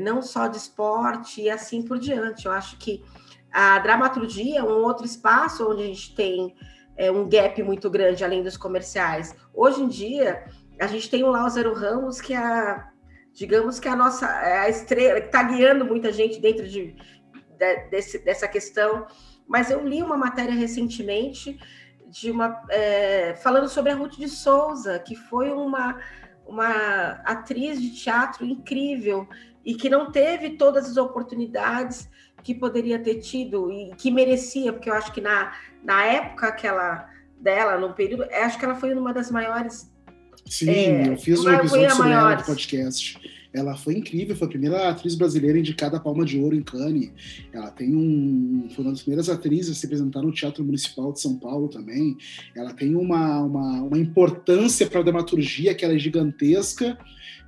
[SPEAKER 2] não só de esporte e assim por diante. Eu acho que a dramaturgia é um outro espaço onde a gente tem é, um gap muito grande além dos comerciais. Hoje em dia, a gente tem o Lázaro Ramos, que é, a, digamos que é a nossa é a estrela, que está guiando muita gente dentro de, de, desse, dessa questão. Mas eu li uma matéria recentemente de uma é, falando sobre a Ruth de Souza, que foi uma, uma atriz de teatro incrível e que não teve todas as oportunidades que poderia ter tido e que merecia, porque eu acho que na, na época aquela dela, no período, acho que ela foi uma das maiores.
[SPEAKER 3] Sim, é, eu fiz um episódio sobre ela no podcast. Ela foi incrível, foi a primeira atriz brasileira indicada a Palma de Ouro em Cannes. Ela tem um, foi uma das primeiras atrizes a se apresentar no Teatro Municipal de São Paulo também. Ela tem uma, uma, uma importância para a dramaturgia que ela é gigantesca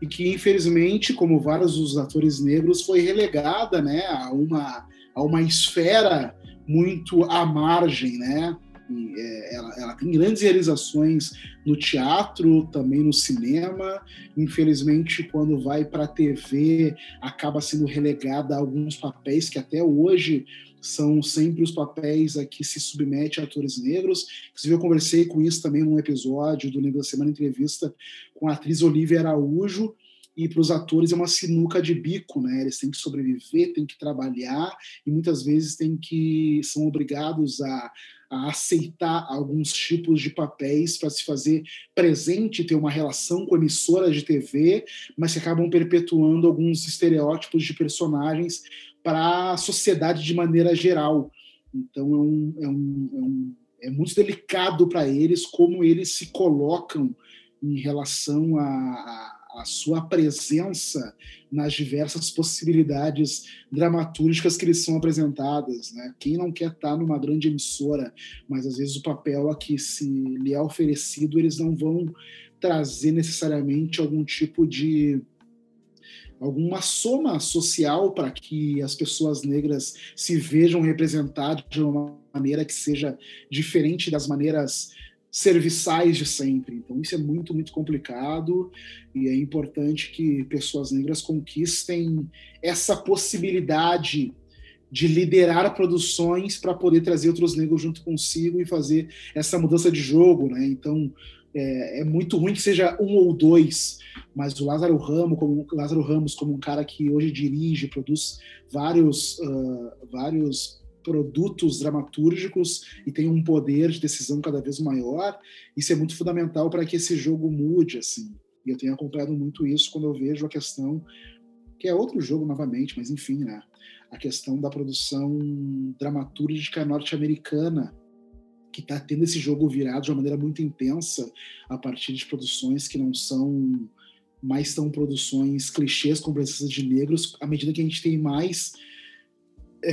[SPEAKER 3] e que infelizmente, como vários dos atores negros, foi relegada, né, a uma a uma esfera muito à margem, né? É, ela, ela, tem grandes realizações no teatro, também no cinema. Infelizmente, quando vai para a TV, acaba sendo relegada a alguns papéis que até hoje são sempre os papéis a que se submete a atores negros. Inclusive, eu conversei com isso também num episódio do Negro da Semana Entrevista com a atriz Olivia Araújo, e para os atores é uma sinuca de bico, né? Eles têm que sobreviver, têm que trabalhar e muitas vezes têm que são obrigados a, a aceitar alguns tipos de papéis para se fazer presente, ter uma relação com emissoras de TV, mas que acabam perpetuando alguns estereótipos de personagens para a sociedade de maneira geral. Então é, um, é, um, é, um, é muito delicado para eles como eles se colocam em relação a, a a sua presença nas diversas possibilidades dramatúrgicas que lhes são apresentadas. Né? Quem não quer estar numa grande emissora, mas às vezes o papel a que se lhe é oferecido, eles não vão trazer necessariamente algum tipo de alguma soma social para que as pessoas negras se vejam representadas de uma maneira que seja diferente das maneiras serviçais de sempre. Então isso é muito, muito complicado e é importante que pessoas negras conquistem essa possibilidade de liderar produções para poder trazer outros negros junto consigo e fazer essa mudança de jogo, né? Então é, é, muito ruim que seja um ou dois, mas o Lázaro Ramos, como, Lázaro Ramos, como um cara que hoje dirige, produz vários, uh, vários produtos dramatúrgicos e tem um poder de decisão cada vez maior, isso é muito fundamental para que esse jogo mude, assim. E eu tenho acompanhado muito isso quando eu vejo a questão, que é outro jogo novamente, mas enfim, né? A questão da produção dramatúrgica norte-americana, que está tendo esse jogo virado de uma maneira muito intensa a partir de produções que não são mais tão produções clichês com presença de negros, à medida que a gente tem mais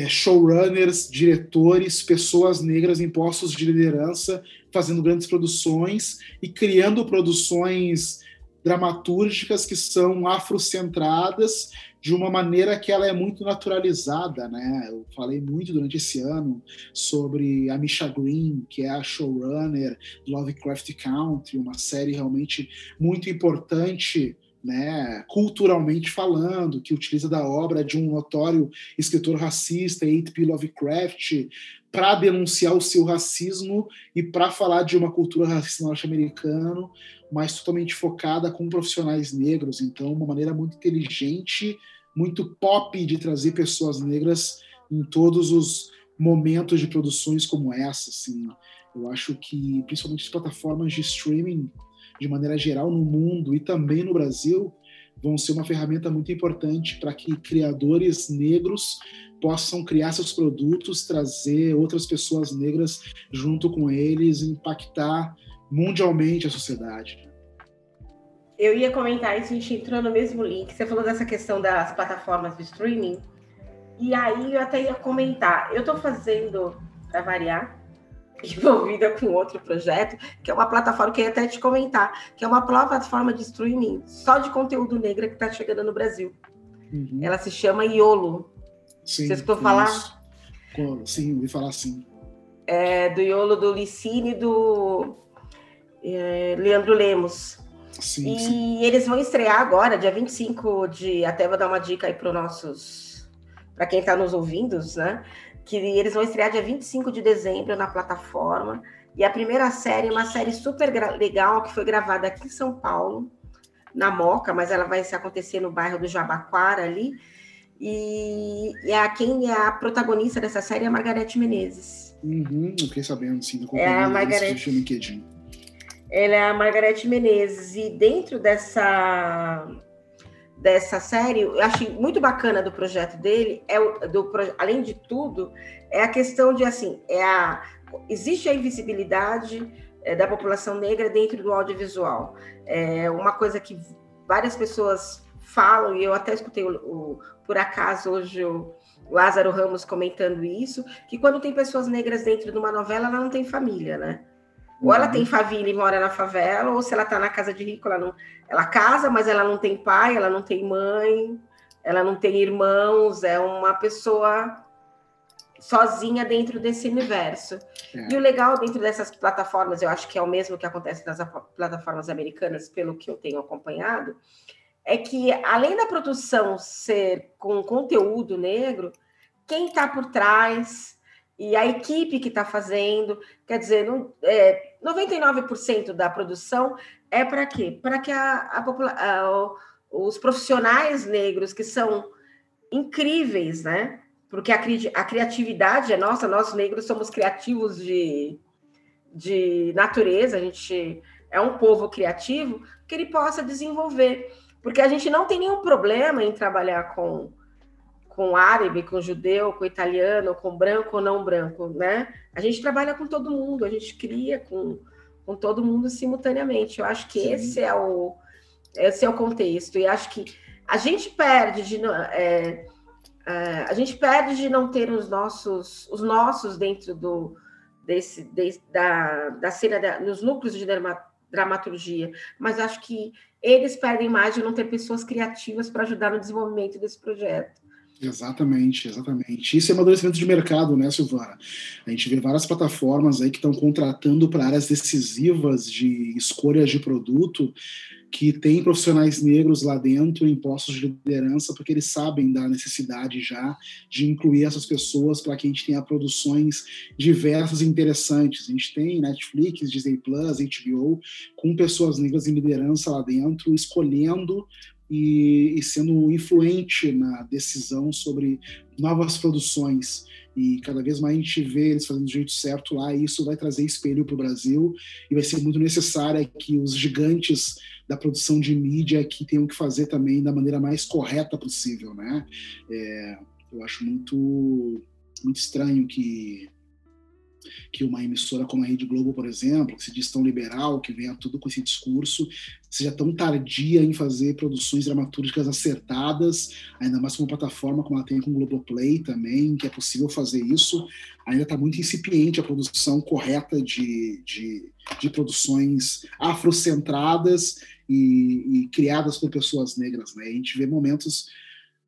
[SPEAKER 3] showrunners, diretores, pessoas negras em postos de liderança, fazendo grandes produções e criando produções dramatúrgicas que são afrocentradas de uma maneira que ela é muito naturalizada, né? Eu falei muito durante esse ano sobre a Misha Green, que é a showrunner do Lovecraft Country, uma série realmente muito importante né, culturalmente falando, que utiliza da obra de um notório escritor racista, H.P. Lovecraft, para denunciar o seu racismo e para falar de uma cultura racista norte-americana, mas totalmente focada com profissionais negros. Então, uma maneira muito inteligente muito pop de trazer pessoas negras em todos os momentos de produções como essa. Assim. Eu acho que, principalmente as plataformas de streaming, de maneira geral, no mundo e também no Brasil, vão ser uma ferramenta muito importante para que criadores negros possam criar seus produtos, trazer outras pessoas negras junto com eles, impactar mundialmente a sociedade.
[SPEAKER 2] Eu ia comentar isso, a gente entrou no mesmo link. Você falou dessa questão das plataformas de streaming. E aí eu até ia comentar. Eu estou fazendo, para variar, envolvida com outro projeto, que é uma plataforma que eu ia até te comentar, que é uma plataforma de streaming só de conteúdo negro que está chegando no Brasil. Uhum. Ela se chama Iolo.
[SPEAKER 3] Sim, Você escutou falar? Sim, ouvi falar sim.
[SPEAKER 2] É, do Iolo do Licine e do é, Leandro Lemos. Sim, e sim. eles vão estrear agora, dia 25 de. Até vou dar uma dica aí para os nossos. Para quem está nos ouvindo, né? Que eles vão estrear dia 25 de dezembro na plataforma. E a primeira série é uma série super legal que foi gravada aqui em São Paulo, na Moca, mas ela vai se acontecer no bairro do Jabaquara ali. E, e a, quem é a protagonista dessa série é a Margarete Menezes.
[SPEAKER 3] Uhum, eu fiquei sabendo, sim,
[SPEAKER 2] do é a Margarete. LinkedIn. Ela é a Margarete Menezes, e dentro dessa, dessa série, eu achei muito bacana do projeto dele, é o, do, além de tudo, é a questão de assim, é a, existe a invisibilidade é, da população negra dentro do audiovisual. É uma coisa que várias pessoas falam, e eu até escutei o, o por acaso hoje o Lázaro Ramos comentando isso, que quando tem pessoas negras dentro de uma novela, ela não tem família, né? Ou ela tem uhum. família e mora na favela, ou se ela está na casa de rico, ela não. Ela casa, mas ela não tem pai, ela não tem mãe, ela não tem irmãos, é uma pessoa sozinha dentro desse universo. É. E o legal dentro dessas plataformas, eu acho que é o mesmo que acontece nas plataformas americanas, pelo que eu tenho acompanhado, é que além da produção ser com conteúdo negro, quem está por trás e a equipe que está fazendo, quer dizer, não, é, 99% da produção é para quê? Para que a, a, a, os profissionais negros, que são incríveis, né? Porque a, a criatividade é nossa, nós negros somos criativos de, de natureza, a gente é um povo criativo, que ele possa desenvolver. Porque a gente não tem nenhum problema em trabalhar com com árabe, com judeu, com italiano, com branco ou não branco, né? A gente trabalha com todo mundo, a gente cria com, com todo mundo simultaneamente. Eu acho que Sim. esse é o, esse é o contexto. E acho que a gente perde de é, é, a gente perde de não ter os nossos os nossos dentro do desse, desse da, da cena da, nos núcleos de dramaturgia, mas acho que eles perdem mais de não ter pessoas criativas para ajudar no desenvolvimento desse projeto.
[SPEAKER 3] Exatamente, exatamente. Isso é amadurecimento de mercado, né, Silvana? A gente vê várias plataformas aí que estão contratando para áreas decisivas de escolhas de produto que tem profissionais negros lá dentro em postos de liderança, porque eles sabem da necessidade já de incluir essas pessoas para que a gente tenha produções diversas e interessantes. A gente tem Netflix, Disney Plus, HBO, com pessoas negras em liderança lá dentro, escolhendo e, e sendo influente na decisão sobre novas produções e cada vez mais a gente vê eles fazendo do jeito certo lá, e isso vai trazer espelho para o Brasil, e vai ser muito necessário que os gigantes da produção de mídia que tenham que fazer também da maneira mais correta possível, né? É, eu acho muito, muito estranho que que uma emissora como a Rede Globo, por exemplo, que se diz tão liberal, que venha tudo com esse discurso, seja tão tardia em fazer produções dramatúrgicas acertadas, ainda mais com uma plataforma como ela tem com o Globoplay também, que é possível fazer isso. Ainda está muito incipiente a produção correta de, de, de produções afrocentradas e, e criadas por pessoas negras. Né? A gente vê momentos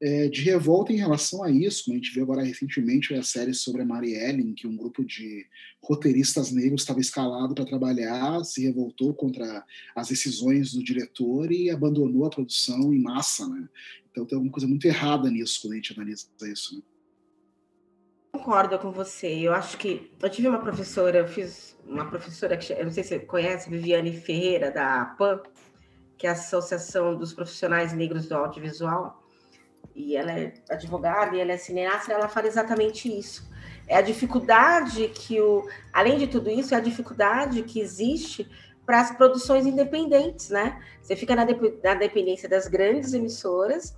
[SPEAKER 3] é, de revolta em relação a isso, como a gente viu agora recentemente a série sobre a Mary Ellen, que um grupo de roteiristas negros estava escalado para trabalhar, se revoltou contra as decisões do diretor e abandonou a produção em massa, né? Então tem alguma coisa muito errada nisso quando a gente analisa isso. Né?
[SPEAKER 2] Concordo com você. Eu acho que eu tive uma professora, eu fiz uma professora que eu não sei se você conhece, Viviane Ferreira da PAN, que é a Associação dos Profissionais Negros do Audiovisual e ela é advogada e ela é cineasta, ela fala exatamente isso. É a dificuldade que o, além de tudo isso, é a dificuldade que existe para as produções independentes, né? Você fica na, na dependência das grandes emissoras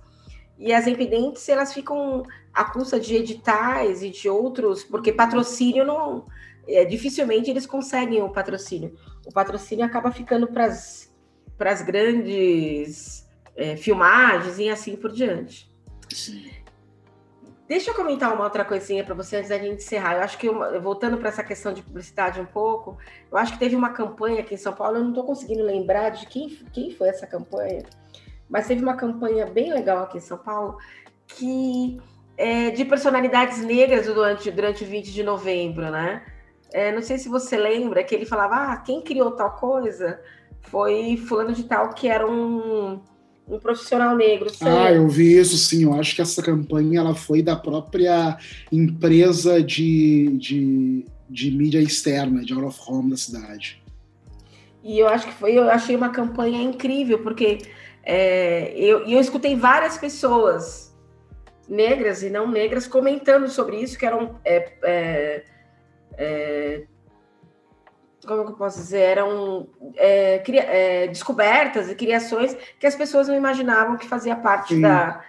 [SPEAKER 2] e as independentes elas ficam à custa de editais e de outros, porque patrocínio não, é, dificilmente eles conseguem o patrocínio. O patrocínio acaba ficando para as grandes é, filmagens e assim por diante. Deixa eu comentar uma outra coisinha para você antes da gente encerrar. Eu acho que, voltando para essa questão de publicidade um pouco, eu acho que teve uma campanha aqui em São Paulo, eu não estou conseguindo lembrar de quem, quem foi essa campanha, mas teve uma campanha bem legal aqui em São Paulo que é, de personalidades negras durante, durante o 20 de novembro, né? É, não sei se você lembra que ele falava, ah, quem criou tal coisa foi fulano de tal que era um um profissional negro.
[SPEAKER 3] Ah, eu vi isso sim. Eu acho que essa campanha ela foi da própria empresa de, de, de mídia externa, de out of home da cidade.
[SPEAKER 2] E eu acho que foi, eu achei uma campanha incrível, porque é, eu, eu escutei várias pessoas negras e não negras comentando sobre isso, que eram é, é, é como eu posso dizer, eram é, cria, é, descobertas e criações que as pessoas não imaginavam que fazia parte Sim. da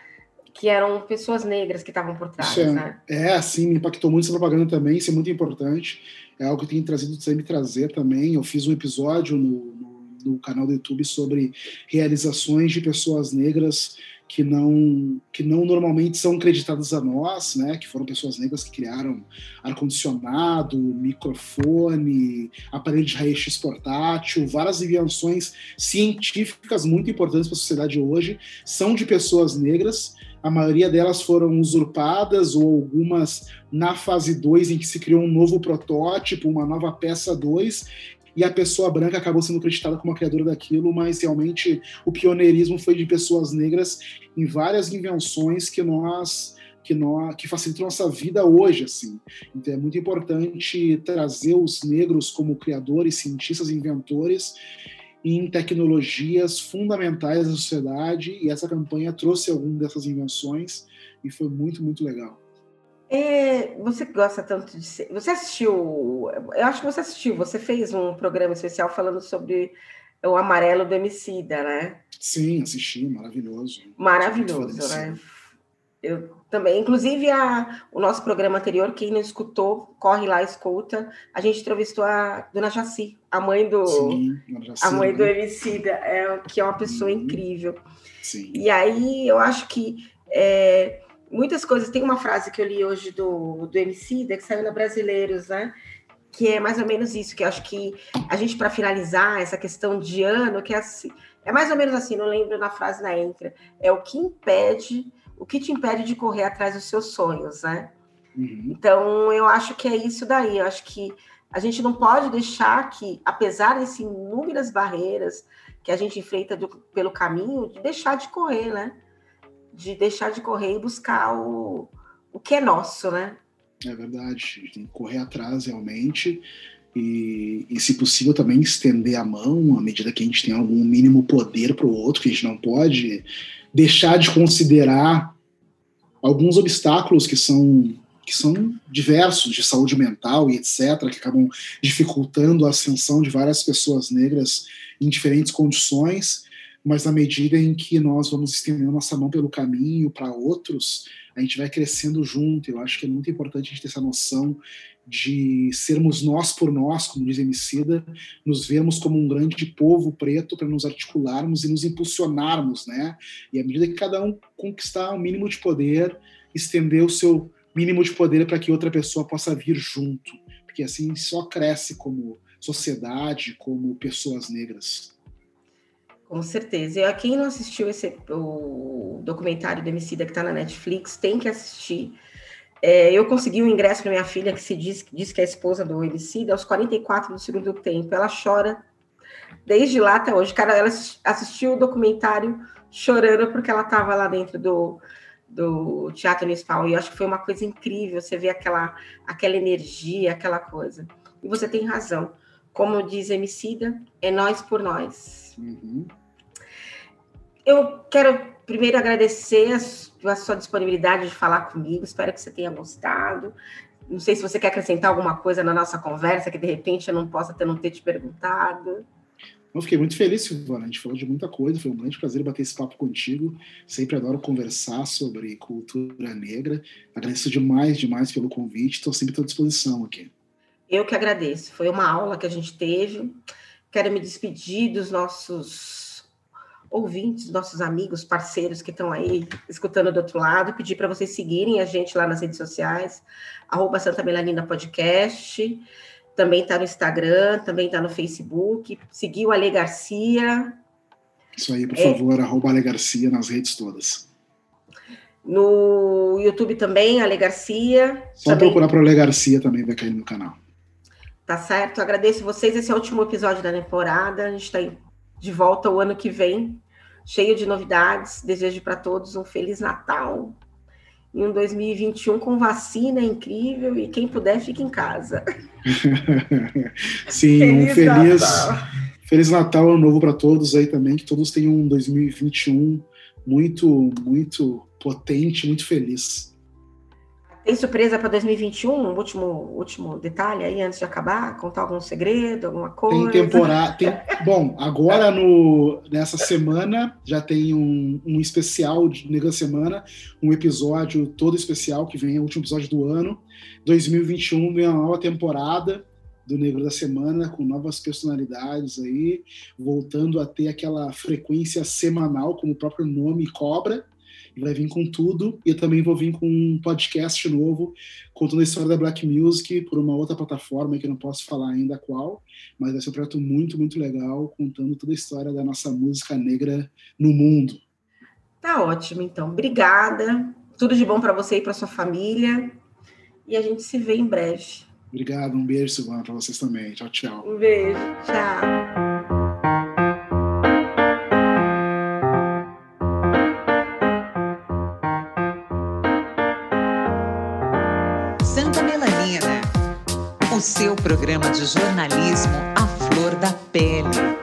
[SPEAKER 2] que eram pessoas negras que estavam por trás,
[SPEAKER 3] é,
[SPEAKER 2] né?
[SPEAKER 3] É, assim, me impactou muito essa propaganda também, isso é muito importante. É algo que tem trazido sempre trazer também. Eu fiz um episódio no, no, no canal do YouTube sobre realizações de pessoas negras que não que não normalmente são creditadas a nós, né? Que foram pessoas negras que criaram ar condicionado, microfone, aparelho de raio-x portátil, várias invenções científicas muito importantes para a sociedade hoje são de pessoas negras. A maioria delas foram usurpadas ou algumas na fase 2 em que se criou um novo protótipo, uma nova peça 2, e a pessoa branca acabou sendo acreditada como a criadora daquilo, mas realmente o pioneirismo foi de pessoas negras em várias invenções que nós que nós que facilitam nossa vida hoje assim. Então é muito importante trazer os negros como criadores, cientistas, inventores em tecnologias fundamentais da sociedade e essa campanha trouxe algumas dessas invenções e foi muito muito legal.
[SPEAKER 2] É, você gosta tanto de ser. Você assistiu. Eu acho que você assistiu. Você fez um programa especial falando sobre o amarelo do Emicida, né?
[SPEAKER 3] Sim, assisti. Maravilhoso.
[SPEAKER 2] Maravilhoso, né? Eu também, inclusive a, o nosso programa anterior, quem não escutou, corre lá, escuta. A gente entrevistou a Dona Jaci, a mãe do Sim, Jaci, a mãe né? do Emicida, é, que é uma pessoa uhum. incrível. Sim. E aí eu acho que é, muitas coisas. Tem uma frase que eu li hoje do, do Emicida, que saiu na Brasileiros, né? Que é mais ou menos isso, que eu acho que a gente, para finalizar essa questão de ano, que é assim, é mais ou menos assim, não lembro na frase na Entra, é o que impede o que te impede de correr atrás dos seus sonhos, né? Uhum. Então, eu acho que é isso daí. Eu acho que a gente não pode deixar que, apesar dessas inúmeras barreiras que a gente enfrenta do, pelo caminho, de deixar de correr, né? De deixar de correr e buscar o, o que é nosso, né?
[SPEAKER 3] É verdade. A gente tem que correr atrás realmente. E, e, se possível, também estender a mão à medida que a gente tem algum mínimo poder para o outro, que a gente não pode deixar de considerar alguns obstáculos que são que são diversos de saúde mental e etc, que acabam dificultando a ascensão de várias pessoas negras em diferentes condições, mas na medida em que nós vamos estendendo nossa mão pelo caminho para outros, a gente vai crescendo junto. Eu acho que é muito importante a gente ter essa noção de sermos nós por nós, como diz Emicida, nos vemos como um grande povo preto para nos articularmos e nos impulsionarmos, né? E à medida que cada um conquistar um mínimo de poder, estender o seu mínimo de poder para que outra pessoa possa vir junto, porque assim só cresce como sociedade, como pessoas negras.
[SPEAKER 2] Com certeza. E quem não assistiu esse, o documentário do Emicida que está na Netflix, tem que assistir é, eu consegui um ingresso para minha filha, que se diz, diz que é a esposa do homicídio, aos 44 do segundo tempo. Ela chora desde lá até hoje. Cara, ela assistiu o documentário chorando porque ela estava lá dentro do, do Teatro Municipal. E eu acho que foi uma coisa incrível. Você vê aquela, aquela energia, aquela coisa. E você tem razão. Como diz Emicida, é nós por nós. Uhum. Eu quero primeiro agradecer a, sua disponibilidade de falar comigo. Espero que você tenha gostado. Não sei se você quer acrescentar alguma coisa na nossa conversa que de repente eu não possa ter, não ter te perguntado.
[SPEAKER 3] Eu fiquei muito feliz, Silvana. A gente falou de muita coisa, foi um grande prazer bater esse papo contigo. Sempre adoro conversar sobre cultura negra. Agradeço demais, demais pelo convite. Estou sempre à disposição aqui.
[SPEAKER 2] Eu que agradeço. Foi uma aula que a gente teve. Quero me despedir dos nossos ouvintes, nossos amigos, parceiros que estão aí escutando do outro lado, pedir para vocês seguirem a gente lá nas redes sociais, arroba Santa Melanina Podcast, também está no Instagram, também está no Facebook, seguir o Ale Garcia.
[SPEAKER 3] Isso aí, por é, favor, arroba Ale Garcia nas redes todas.
[SPEAKER 2] No YouTube também, Ale Garcia.
[SPEAKER 3] Só também... procurar para Ale Garcia também vai cair no canal.
[SPEAKER 2] Tá certo, agradeço vocês. Esse é o último episódio da temporada. A gente está de volta o ano que vem, cheio de novidades. Desejo para todos um Feliz Natal e um 2021 com vacina incrível e quem puder fique em casa.
[SPEAKER 3] Sim, feliz um feliz Natal. Feliz Natal ano novo para todos aí também, que todos tenham um 2021 muito, muito potente, muito feliz.
[SPEAKER 2] Tem surpresa para 2021? Um último, último detalhe aí antes de acabar? Contar algum segredo, alguma coisa?
[SPEAKER 3] Tem temporada. Tem, bom, agora no, nessa semana já tem um, um especial de Nega Semana, um episódio todo especial que vem, é o último episódio do ano. 2021 vem uma nova temporada do Negro da Semana, com novas personalidades aí, voltando a ter aquela frequência semanal, como o próprio nome cobra vai vir com tudo. E eu também vou vir com um podcast novo, contando a história da Black Music por uma outra plataforma que eu não posso falar ainda qual, mas vai ser um projeto muito, muito legal, contando toda a história da nossa música negra no mundo.
[SPEAKER 2] Tá ótimo, então. Obrigada. Tudo de bom para você e para sua família. E a gente se vê em breve.
[SPEAKER 3] Obrigado, um beijo, Silvana, para vocês também. Tchau, tchau.
[SPEAKER 2] Um beijo, tchau.
[SPEAKER 1] Seu programa de jornalismo à flor da pele.